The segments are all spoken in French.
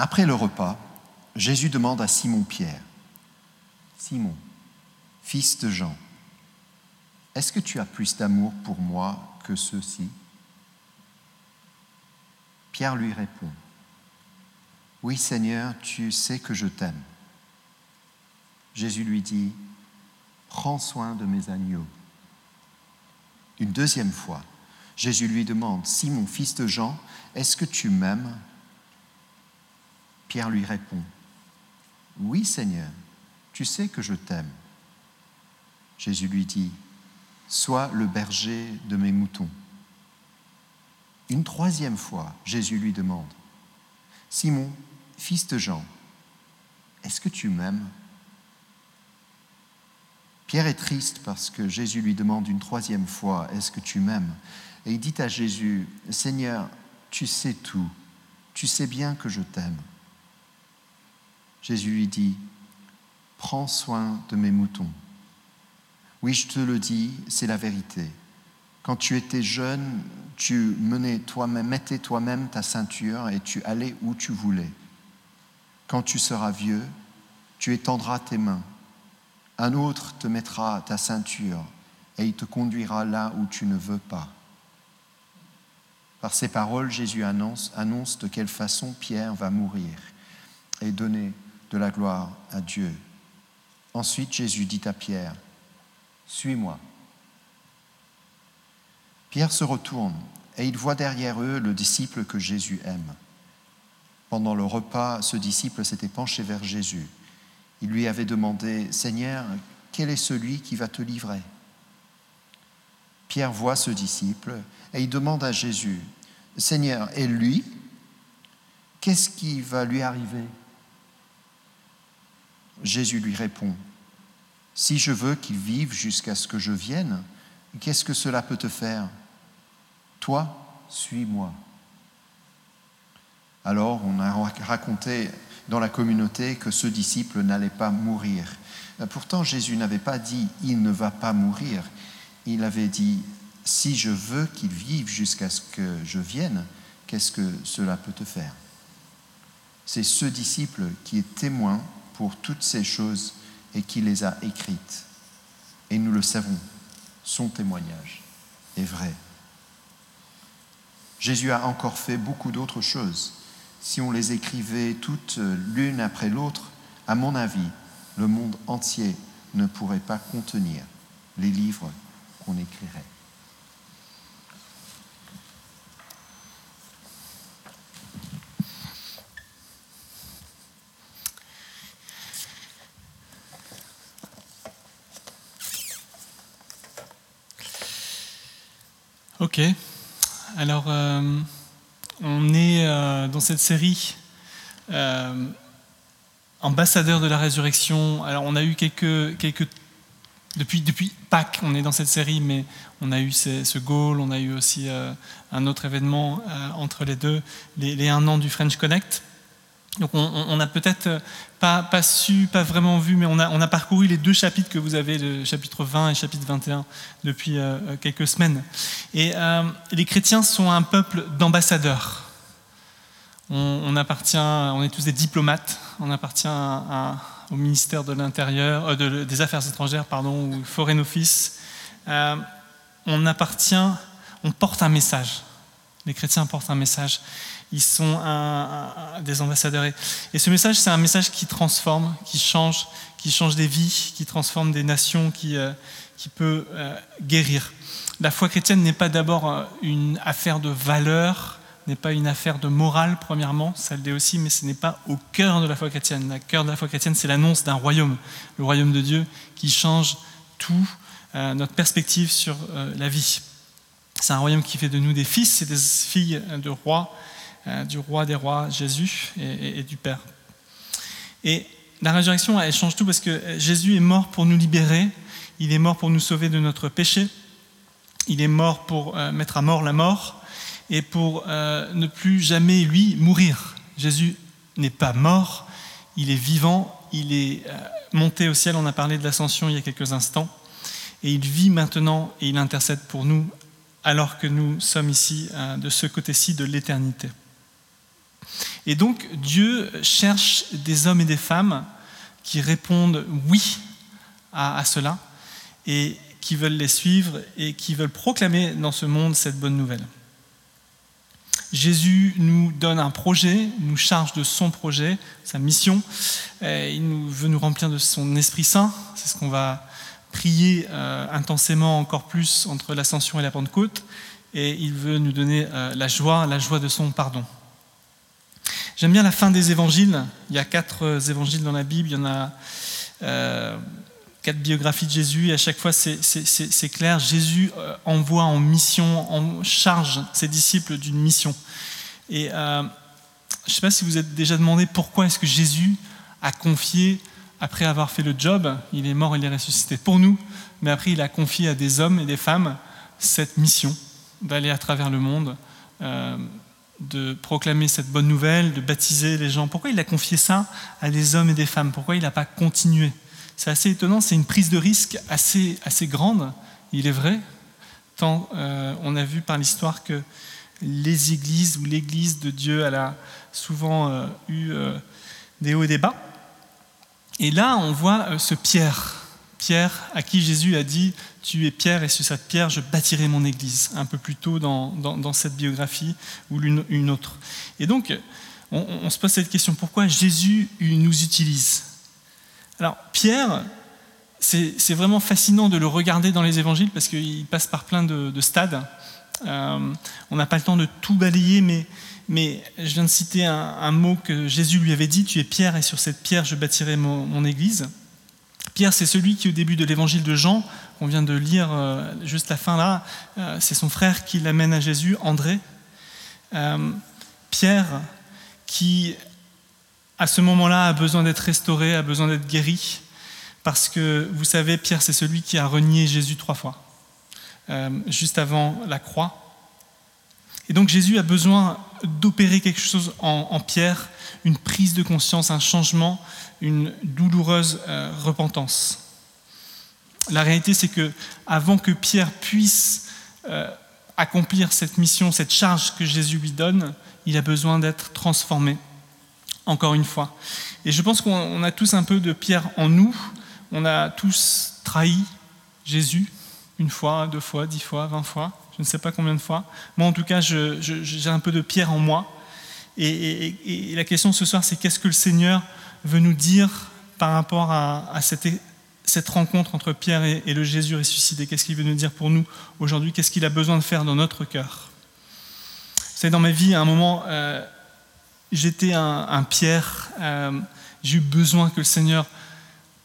Après le repas, Jésus demande à Simon-Pierre, Simon, fils de Jean, est-ce que tu as plus d'amour pour moi que ceux-ci? Pierre lui répond, Oui Seigneur, tu sais que je t'aime. Jésus lui dit, Prends soin de mes agneaux. Une deuxième fois, Jésus lui demande, Simon, fils de Jean, est-ce que tu m'aimes? Pierre lui répond, Oui Seigneur, tu sais que je t'aime. Jésus lui dit, Sois le berger de mes moutons. Une troisième fois, Jésus lui demande, Simon, fils de Jean, est-ce que tu m'aimes? Pierre est triste parce que Jésus lui demande une troisième fois, Est-ce que tu m'aimes? Et il dit à Jésus, Seigneur, tu sais tout, tu sais bien que je t'aime. Jésus lui dit, Prends soin de mes moutons. Oui, je te le dis, c'est la vérité. Quand tu étais jeune, tu menais toi-même, mettais toi-même ta ceinture et tu allais où tu voulais. Quand tu seras vieux, tu étendras tes mains un autre te mettra ta ceinture et il te conduira là où tu ne veux pas. Par ces paroles, Jésus annonce, annonce de quelle façon Pierre va mourir et donner de la gloire à Dieu. Ensuite, Jésus dit à Pierre, Suis-moi. Pierre se retourne et il voit derrière eux le disciple que Jésus aime. Pendant le repas, ce disciple s'était penché vers Jésus il lui avait demandé, Seigneur, quel est celui qui va te livrer? Pierre voit ce disciple et il demande à Jésus, Seigneur, et lui, qu'est-ce qui va lui arriver? Jésus lui répond, Si je veux qu'il vive jusqu'à ce que je vienne, qu'est-ce que cela peut te faire? Toi, suis-moi. Alors on a raconté dans la communauté que ce disciple n'allait pas mourir. Pourtant, Jésus n'avait pas dit il ne va pas mourir. Il avait dit si je veux qu'il vive jusqu'à ce que je vienne, qu'est-ce que cela peut te faire? C'est ce disciple qui est témoin pour toutes ces choses et qui les a écrites. Et nous le savons, son témoignage est vrai. Jésus a encore fait beaucoup d'autres choses si on les écrivait toutes l'une après l'autre, à mon avis, le monde entier ne pourrait pas contenir les livres qu'on écrirait. Ok. Alors, euh, on est euh, dans cette série euh, ambassadeur de la résurrection. Alors on a eu quelques, quelques depuis, depuis Pâques, on est dans cette série, mais on a eu ce, goal, on a eu aussi un autre événement entre les deux, les, les, un an du French Connect. Donc on n'a peut-être pas, pas, su, pas vraiment vu, mais on a, parcouru les deux chapitres que vous avez, le chapitre 20 et chapitre 21, depuis euh, quelques semaines. Et euh, les chrétiens sont un peuple d'ambassadeurs. On, appartient, on est tous des diplomates, on appartient au ministère de l'Intérieur, euh, des Affaires étrangères, pardon, ou Foreign Office. on appartient, on porte un message. Les chrétiens portent un message ils sont des ambassadeurs. Et ce message, c'est un message qui transforme, qui change, qui change des vies, qui transforme des nations, qui, euh, peut euh, guérir. La foi chrétienne n'est pas d'abord euh, une affaire de valeur, n'est pas une affaire de morale, premièrement, ça le dit aussi, mais ce n'est pas au cœur de la foi chrétienne. Le cœur de la foi chrétienne, c'est l'annonce d'un royaume, le royaume de Dieu, qui change tout, notre perspective sur la vie. C'est un royaume qui fait de nous des fils et des filles de rois, euh, du roi des rois, Jésus, et, du Père. Et la résurrection, elle change tout parce que Jésus est mort pour nous libérer, il est mort pour nous sauver de notre péché, il est mort pour euh, mettre à mort la mort et pour euh, ne plus jamais, lui, mourir. Jésus n'est pas mort, il est vivant, il est monté au ciel, on a parlé de l'ascension il y a quelques instants, et il vit maintenant et il intercède pour nous alors que nous sommes ici de ce côté-ci de l'éternité. Et donc Dieu cherche des hommes et des femmes qui répondent oui à, cela et qui veulent les suivre et qui veulent proclamer dans ce monde cette bonne nouvelle. Jésus nous donne un projet, nous charge de son projet, sa mission. Il veut nous remplir de son Esprit Saint. C'est ce qu'on va prier euh, intensément encore plus entre l'ascension et la Pentecôte. Et il veut nous donner euh, la joie, la joie de son pardon. J'aime bien la fin des évangiles. Il y a quatre euh, évangiles dans la Bible. Il y en a quatre biographies de Jésus. Et à chaque fois, c'est clair. Jésus envoie en mission, en charge ses disciples d'une mission. Et je ne sais pas si vous êtes déjà demandé pourquoi est-ce que Jésus a confié après avoir fait le job, il est mort, il est ressuscité pour nous, mais après il a confié à des hommes et des femmes cette mission d'aller à travers le monde, euh, de proclamer cette bonne nouvelle, de baptiser les gens. Pourquoi il a confié ça à des hommes et des femmes? Pourquoi il n'a pas continué? C'est assez étonnant, c'est une prise de risque assez, assez grande, il est vrai, tant euh, on a vu par l'histoire que les églises ou l'église de Dieu, elle a souvent euh, eu des hauts et des bas. Et là, on voit euh, ce Pierre, Pierre à qui Jésus a dit, tu es Pierre et sur cette pierre, je bâtirai mon église, un peu plus tôt dans, dans, cette biographie ou une autre. Et donc, on, se pose cette question, pourquoi Jésus nous utilise? Alors, Pierre, c'est vraiment fascinant de le regarder dans les évangiles parce qu'il passe par plein de stades. Euh, on n'a pas le temps de tout balayer, mais je viens de citer un, mot que Jésus lui avait dit, tu es Pierre et sur cette pierre je bâtirai mon, église. Pierre, c'est celui qui au début de l'évangile de Jean, qu'on vient de lire euh, juste la fin là, euh, c'est son frère qui l'amène à Jésus, André. Pierre, qui à ce moment-là a besoin d'être restauré, a besoin d'être guéri, parce que vous savez, Pierre, c'est celui qui a renié Jésus trois fois, juste avant la croix. Et donc Jésus a besoin d'opérer quelque chose en, Pierre, une prise de conscience, un changement, une douloureuse euh, repentance. La réalité, c'est que avant que Pierre puisse euh, accomplir cette mission, cette charge que Jésus lui donne, il a besoin d'être transformé. Encore une fois. Et je pense qu'on a tous un peu de Pierre en nous. On a tous trahi Jésus une fois, deux fois, dix fois, vingt fois je ne sais pas combien de fois. Moi, en tout cas, j'ai un peu de pierre en moi. Et, la question ce soir, c'est qu'est-ce que le Seigneur veut nous dire par rapport à, cette, rencontre entre Pierre et, le Jésus ressuscité? Qu'est-ce qu'il veut nous dire pour nous aujourd'hui? Qu'est-ce qu'il a besoin de faire dans notre cœur? C'est dans ma vie, à un moment, euh, j'étais un, Pierre. Euh, j'ai eu besoin que le Seigneur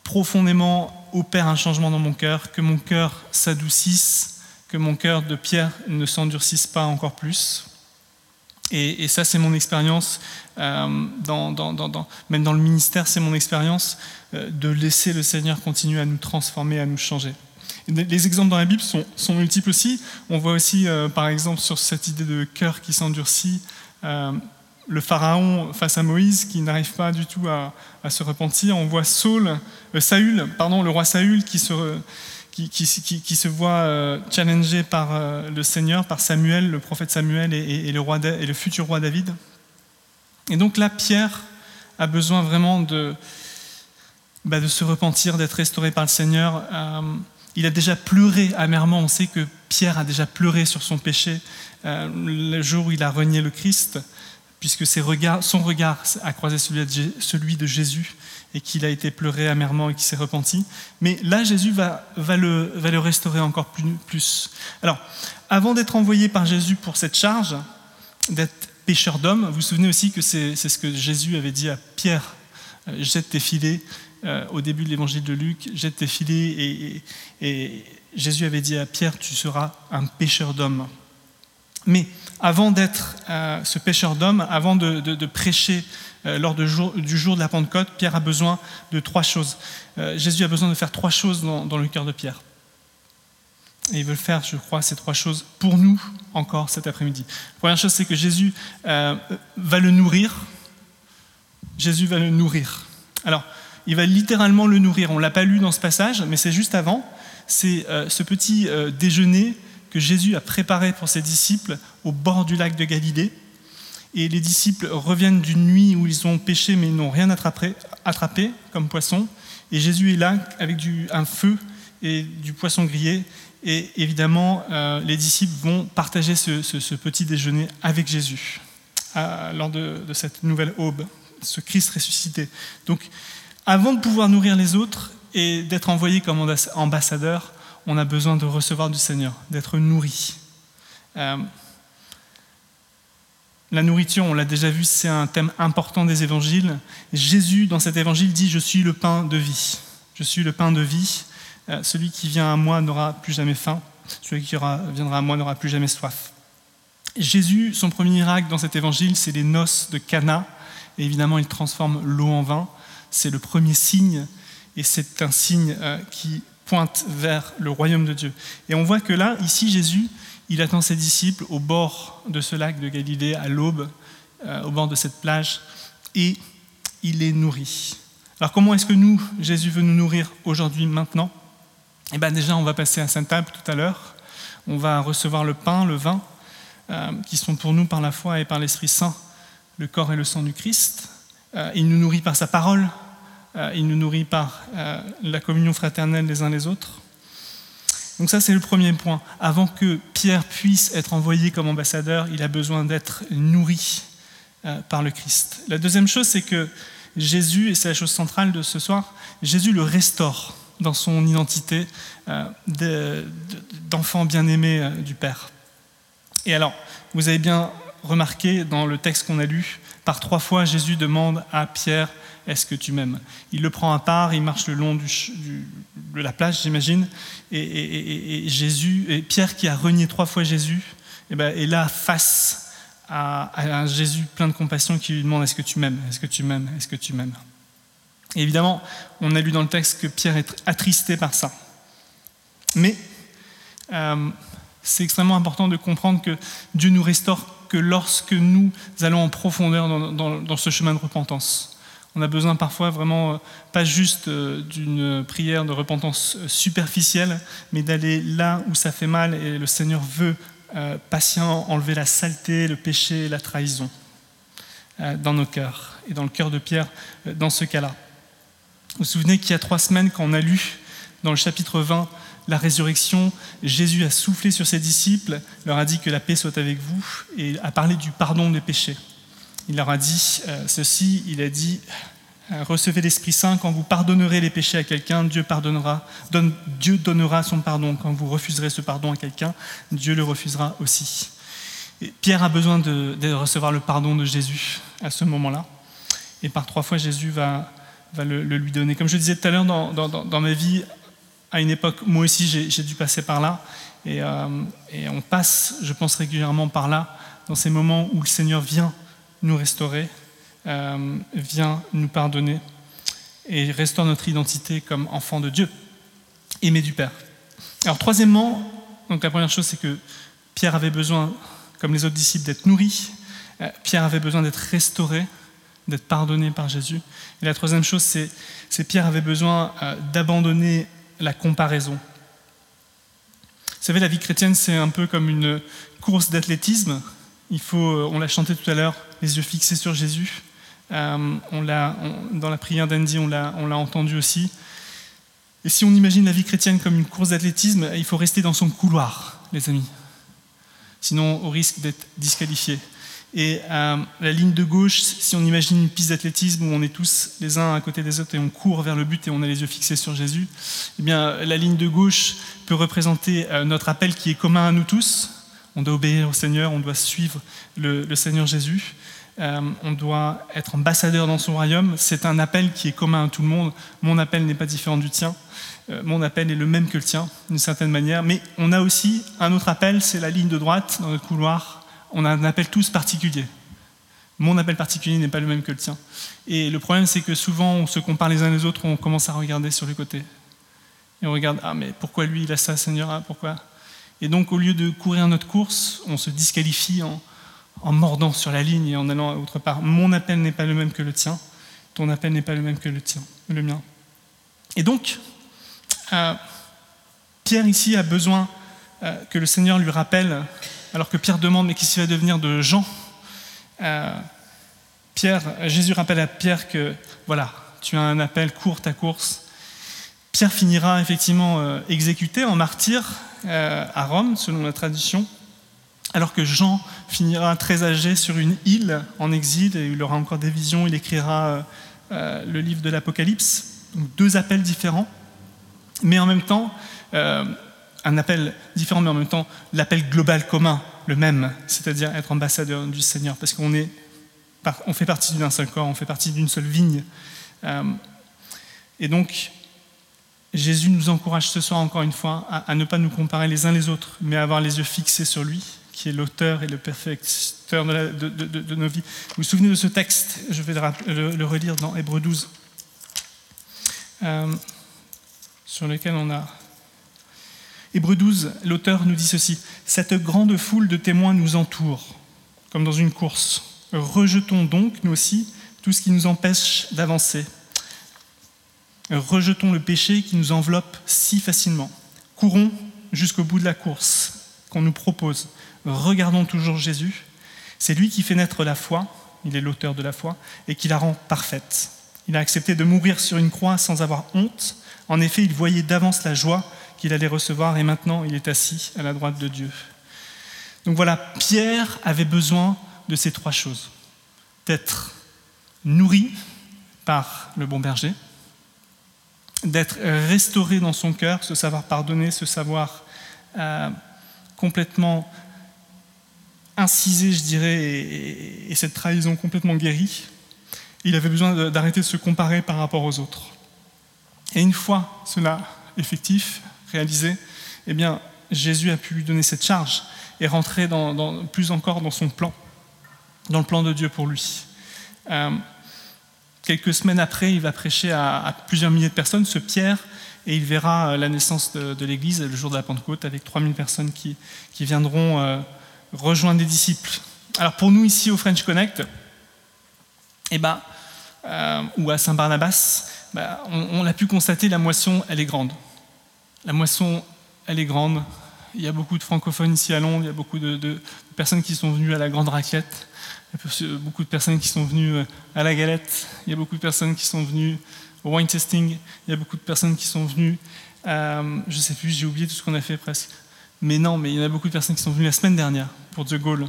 profondément opère un changement dans mon cœur, que mon cœur s'adoucisse que mon cœur de pierre ne s'endurcisse pas encore plus. Et, ça, c'est mon expérience, euh, même dans le ministère, c'est mon expérience euh, de laisser le Seigneur continuer à nous transformer, à nous changer. les exemples dans la Bible sont, multiples aussi. On voit aussi, euh, par exemple, sur cette idée de cœur qui s'endurcit, le Pharaon face à Moïse qui n'arrive pas du tout à, se repentir. On voit Saul, Saül, pardon, le roi Saül qui se qui, se voit euh, challengé par euh, le Seigneur, par Samuel, le prophète Samuel et, le, roi et le futur roi David. Et donc là, Pierre a besoin vraiment de, bah, de se repentir, d'être restauré par le Seigneur. Euh, il a déjà pleuré amèrement. On sait que Pierre a déjà pleuré sur son péché le jour où il a renié le Christ, puisque son regard a croisé celui de Jésus et qu'il a été pleuré amèrement et qu'il s'est repenti. Mais là, Jésus va, va, le, va le restaurer encore plus. Alors, avant d'être envoyé par Jésus pour cette charge, d'être pêcheur d'hommes, vous vous souvenez aussi que c'est ce que Jésus avait dit à Pierre, euh, jette tes filets, euh, au début de l'évangile de Luc, jette tes filets, et, Jésus avait dit à Pierre, tu seras un pêcheur d'hommes. Mais avant d'être euh, ce pêcheur d'hommes, avant de, prêcher euh, lors du jour, de la Pentecôte, Pierre a besoin de trois choses. Euh, Jésus a besoin de faire trois choses dans, le cœur de Pierre. Et il veut faire, je crois, ces trois choses pour nous encore cet après-midi. Première chose, c'est que Jésus va le nourrir. Jésus va le nourrir. Alors, il va littéralement le nourrir. On ne l'a pas lu dans ce passage, mais c'est juste avant. C'est ce petit déjeuner que Jésus a préparé pour ses disciples au bord du lac de Galilée. Et les disciples reviennent d'une nuit où ils ont pêché mais ils n'ont rien attrapé, attrapé comme poisson. Et Jésus est là avec du, un feu et du poisson grillé. Et évidemment, euh, les disciples vont partager ce, petit déjeuner avec Jésus lors de, de, cette nouvelle aube, ce Christ ressuscité. Donc, avant de pouvoir nourrir les autres et d'être envoyé comme ambassadeur, on a besoin de recevoir du Seigneur, d'être nourri. Euh, la nourriture, on l'a déjà vu, c'est un thème important des évangiles. Jésus, dans cet évangile, dit Je suis le pain de vie. Je suis le pain de vie. Euh, celui qui vient à moi n'aura plus jamais faim. Celui qui viendra à moi n'aura plus jamais soif. Jésus, son premier miracle dans cet évangile, c'est les noces de Cana. Et évidemment, il transforme l'eau en vin. C'est le premier signe. Et c'est un signe euh, qui pointe vers le royaume de Dieu. Et on voit que là, ici, Jésus, il attend ses disciples au bord de ce lac de Galilée, à l'aube, euh, au bord de cette plage, et il les nourrit. Alors comment est-ce que nous, Jésus veut nous nourrir aujourd'hui, maintenant? Eh bien déjà, on va passer à Sainte Table tout à l'heure. On va recevoir le pain, le vin, euh, qui sont pour nous par la foi et par l'Esprit Saint, le corps et le sang du Christ. Euh, il nous nourrit par sa parole, il nous nourrit par la communion fraternelle les uns les autres. Donc ça, c'est le premier point. Avant que Pierre puisse être envoyé comme ambassadeur, il a besoin d'être nourri euh, par le Christ. La deuxième chose, c'est que Jésus, et c'est la chose centrale de ce soir, Jésus le restaure dans son identité euh, d'enfant bien-aimé euh, du Père. Et alors, vous avez bien remarqué dans le texte qu'on a lu, par trois fois, Jésus demande à Pierre est-ce que tu m'aimes? Il le prend à part, il marche le long de la plage, j'imagine, et, Jésus, Pierre qui a renié trois fois Jésus, eh ben, est là face à, un Jésus plein de compassion qui lui demande Est-ce que tu m'aimes? Est-ce que tu m'aimes? Est-ce que tu m'aimes? Évidemment, on a lu dans le texte que Pierre est attristé par ça. Mais euh, c'est extrêmement important de comprendre que Dieu nous restaure que lorsque nous allons en profondeur dans ce chemin de repentance. On a besoin parfois vraiment, euh, pas juste euh, d'une prière de repentance euh, superficielle, mais d'aller là où ça fait mal et le Seigneur veut, patient, enlever la saleté, le péché, la trahison dans nos cœurs et dans le cœur de Pierre dans ce cas-là. Vous vous souvenez qu'il y a trois semaines, quand on a lu dans le chapitre 20 la résurrection, Jésus a soufflé sur ses disciples, leur a dit que la paix soit avec vous et a parlé du pardon des péchés il leur a dit euh, ceci, il a dit, euh, recevez l'Esprit Saint, quand vous pardonnerez les péchés à quelqu'un, Dieu, pardonnera, Dieu donnera son pardon. Quand vous refuserez ce pardon à quelqu'un, Dieu le refusera aussi. Pierre a besoin de, recevoir le pardon de Jésus à ce moment-là. Et par trois fois, Jésus va, le, lui donner. Comme je disais tout à l'heure, dans, ma vie, à une époque, moi aussi, j'ai dû passer par là. Et, euh, et on passe, je pense, régulièrement par là, dans ces moments où le Seigneur vient nous restaurer, euh, vient nous pardonner et restaure notre identité comme enfant de Dieu, aimé du Père. Alors troisièmement, donc la première chose c'est que Pierre avait besoin, comme les autres disciples, d'être nourri. Euh, Pierre avait besoin d'être restauré, d'être pardonné par Jésus. Et la troisième chose, c'est que Pierre avait besoin euh, d'abandonner la comparaison. Vous savez, la vie chrétienne, c'est un peu comme une course d'athlétisme. Il faut, on l'a chanté tout à l'heure, les yeux fixés sur Jésus. Euh, on l'a, dans la prière d'Andy, on l'a, on l'a entendu aussi. Et si on imagine la vie chrétienne comme une course d'athlétisme, il faut rester dans son couloir, les amis. Sinon, au risque d'être disqualifié. Et euh, la ligne de gauche, si on imagine une piste d'athlétisme où on est tous les uns à côté des autres et on court vers le but et on a les yeux fixés sur Jésus, eh bien, la ligne de gauche peut représenter euh, notre appel qui est commun à nous tous. On doit obéir au Seigneur, on doit suivre le Seigneur Jésus. Euh, on doit être ambassadeur dans son royaume. C'est un appel qui est commun à tout le monde. Mon appel n'est pas différent du tien. Euh, mon appel est le même que le tien, d'une certaine manière. Mais on a aussi un autre appel, c'est la ligne de droite dans notre couloir. On a un appel tous particulier. Mon appel particulier n'est pas le même que le tien. Et le problème, c'est que souvent, on se compare les uns les autres, on commence à regarder sur les côtés. Et on regarde, ah mais pourquoi lui, il a ça, Seigneur, ah, pourquoi? Et donc, au lieu de courir notre course, on se disqualifie en, mordant sur la ligne et en allant à autre part. Mon appel n'est pas le même que le tien, ton appel n'est pas le même que le tien, le mien. Et donc, euh, Pierre ici a besoin euh, que le Seigneur lui rappelle, alors que Pierre demande mais qu'est-ce qui va devenir de Jean? Euh, Pierre, Jésus rappelle à Pierre que voilà, tu as un appel, cours ta course. Pierre finira effectivement exécuté en martyr euh, à Rome, selon la tradition, alors que Jean finira très âgé sur une île en exil et il aura encore des visions, il écrira le livre de l'Apocalypse. deux appels différents, mais en même temps, un appel différent, mais en même temps l'appel global commun, le même, c'est-à-dire être ambassadeur du Seigneur, parce qu'on est, on fait partie d'un seul corps, on fait partie d'une seule vigne. Euh, et donc, Jésus nous encourage ce soir encore une fois à, ne pas nous comparer les uns les autres, mais à avoir les yeux fixés sur lui, qui est l'auteur et le perfecteur de, nos vies. Vous vous souvenez de ce texte? Je vais le, relire dans Hébreu 12, euh, sur lequel on a Hébreu 12, l'auteur nous dit ceci Cette grande foule de témoins nous entoure, comme dans une course. Rejetons donc, nous aussi, tout ce qui nous empêche d'avancer. Rejetons le péché qui nous enveloppe si facilement. Courons jusqu'au bout de la course qu'on nous propose. Regardons toujours Jésus. C'est lui qui fait naître la foi, il est l'auteur de la foi, et qui la rend parfaite. Il a accepté de mourir sur une croix sans avoir honte. En effet, il voyait d'avance la joie qu'il allait recevoir et maintenant il est assis à la droite de Dieu. Donc voilà, Pierre avait besoin de ces trois choses. D'être nourri par le bon berger, d'être restauré dans son cœur, ce savoir pardonner, ce savoir euh, complètement incisé, je dirais, et, et, cette trahison complètement guérie. Il avait besoin d'arrêter de se comparer par rapport aux autres. Et une fois cela effectif, réalisé, eh bien, Jésus a pu lui donner cette charge et rentrer plus encore dans son plan, dans le plan de Dieu pour lui. Euh, quelques semaines après, il va prêcher à, plusieurs milliers de personnes, ce Pierre, et il verra euh, la naissance de, l'Église le jour de la Pentecôte avec 3000 personnes qui, viendront euh, rejoindre les disciples. Alors pour nous ici au French Connect, eh ben, ou à Saint-Barnabas, ben, on, on a pu constater la moisson, elle est grande. La moisson, elle est grande. Il y a beaucoup de francophones ici à Londres, il y a beaucoup de, personnes qui sont venues à la Grande Raclette, il y a beaucoup de personnes qui sont venues euh, à la Galette, il y a beaucoup de personnes qui sont venues au wine testing, il y a beaucoup de personnes qui sont venues, euh, je ne sais plus, j'ai oublié tout ce qu'on a fait presque. Mais non, mais il y en a beaucoup de personnes qui sont venues la semaine dernière pour The Gaulle.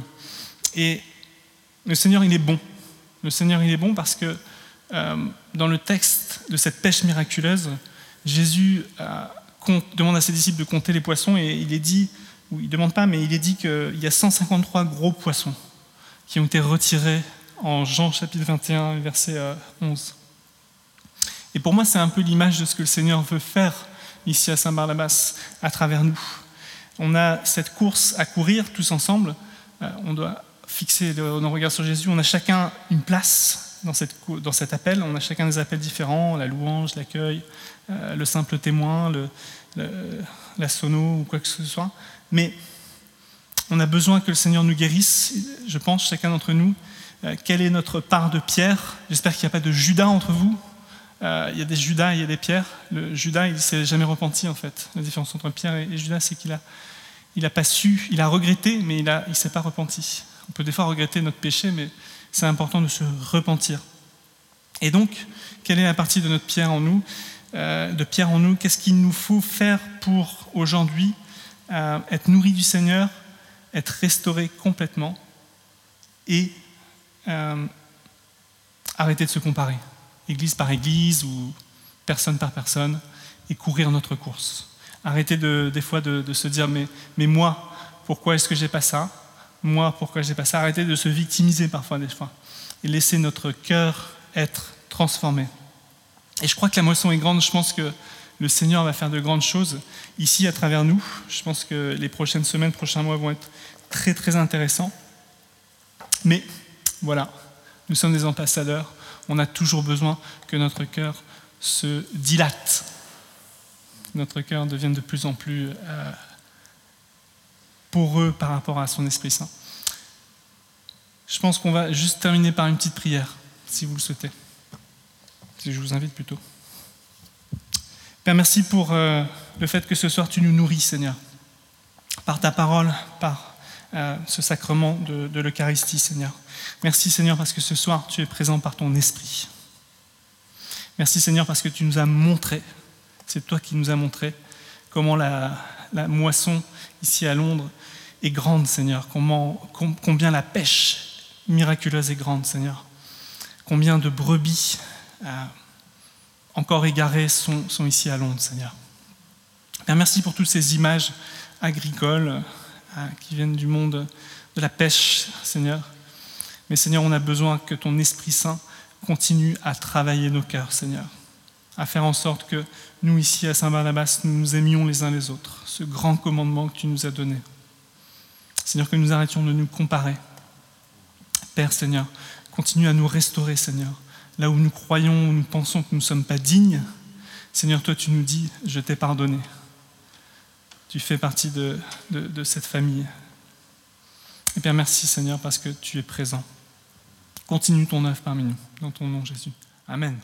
Et le Seigneur, il est bon. Le Seigneur, il est bon parce que euh, dans le texte de cette pêche miraculeuse, Jésus a demande à ses disciples de compter les poissons et il est dit, ou il ne demande pas, mais il est dit qu'il y a 153 gros poissons qui ont été retirés en Jean chapitre 21, verset 11. Euh, et pour moi, c'est un peu l'image de ce que le Seigneur veut faire ici à Saint-Barnabas, à travers nous. On a cette course à courir tous ensemble. Euh, on doit fixer nos regards sur Jésus. On a chacun une place dans, cette, dans cet appel. On a chacun des appels différents la louange, l'accueil, euh, le simple témoin, la sono ou quoi que ce soit. Mais on a besoin que le Seigneur nous guérisse, je pense, chacun d'entre nous. Euh, quelle est notre part de pierre? J'espère qu'il n'y a pas de Judas entre vous. Euh, il y a des Judas il y a des pierres. Le Judas, il ne s'est jamais repenti, en fait. La différence entre Pierre et Judas, c'est qu'il a, il a pas su, il a regretté, mais il ne s'est pas repenti. On peut des fois regretter notre péché, mais c'est important de se repentir. Et donc, quelle est la partie de notre pierre en nous? De Pierre en nous, qu'est-ce qu'il nous faut faire pour aujourd'hui euh, être nourri du Seigneur, être restauré complètement et euh, arrêter de se comparer, église par église ou personne par personne, et courir notre course. Arrêter de, des fois de, se dire mais, mais moi, pourquoi est-ce que j'ai pas ça? Moi, pourquoi j'ai pas ça? Arrêter de se victimiser parfois des fois et laisser notre cœur être transformé. Et je crois que la moisson est grande. Je pense que le Seigneur va faire de grandes choses ici à travers nous. Je pense que les prochaines semaines, prochains mois vont être très très intéressants. Mais voilà, nous sommes des ambassadeurs. On a toujours besoin que notre cœur se dilate, notre cœur devienne de plus en plus euh, poreux par rapport à son Esprit Saint. Je pense qu'on va juste terminer par une petite prière, si vous le souhaitez je vous invite plutôt. Père, merci pour euh, le fait que ce soir tu nous nourris, Seigneur, par ta parole, par euh, ce sacrement de, l'Eucharistie, Seigneur. Merci, Seigneur, parce que ce soir, tu es présent par ton esprit. Merci, Seigneur, parce que tu nous as montré, c'est toi qui nous as montré comment la, moisson ici à Londres est grande, Seigneur, combien la pêche miraculeuse est grande, Seigneur, combien de brebis encore égarées sont, sont, ici à Londres, Seigneur. Bien, merci pour toutes ces images agricoles euh, qui viennent du monde de la pêche, Seigneur. Mais Seigneur, on a besoin que ton Esprit Saint continue à travailler nos cœurs, Seigneur, à faire en sorte que nous, ici à Saint-Barnabas, nous nous aimions les uns les autres, ce grand commandement que tu nous as donné. Seigneur, que nous arrêtions de nous comparer. Père, Seigneur, continue à nous restaurer, Seigneur. Là où nous croyons, où nous pensons que nous ne sommes pas dignes, Seigneur, toi, tu nous dis, je t'ai pardonné. Tu fais partie de, cette famille. Et Père, merci, Seigneur, parce que tu es présent. Continue ton œuvre parmi nous. Dans ton nom, Jésus. Amen.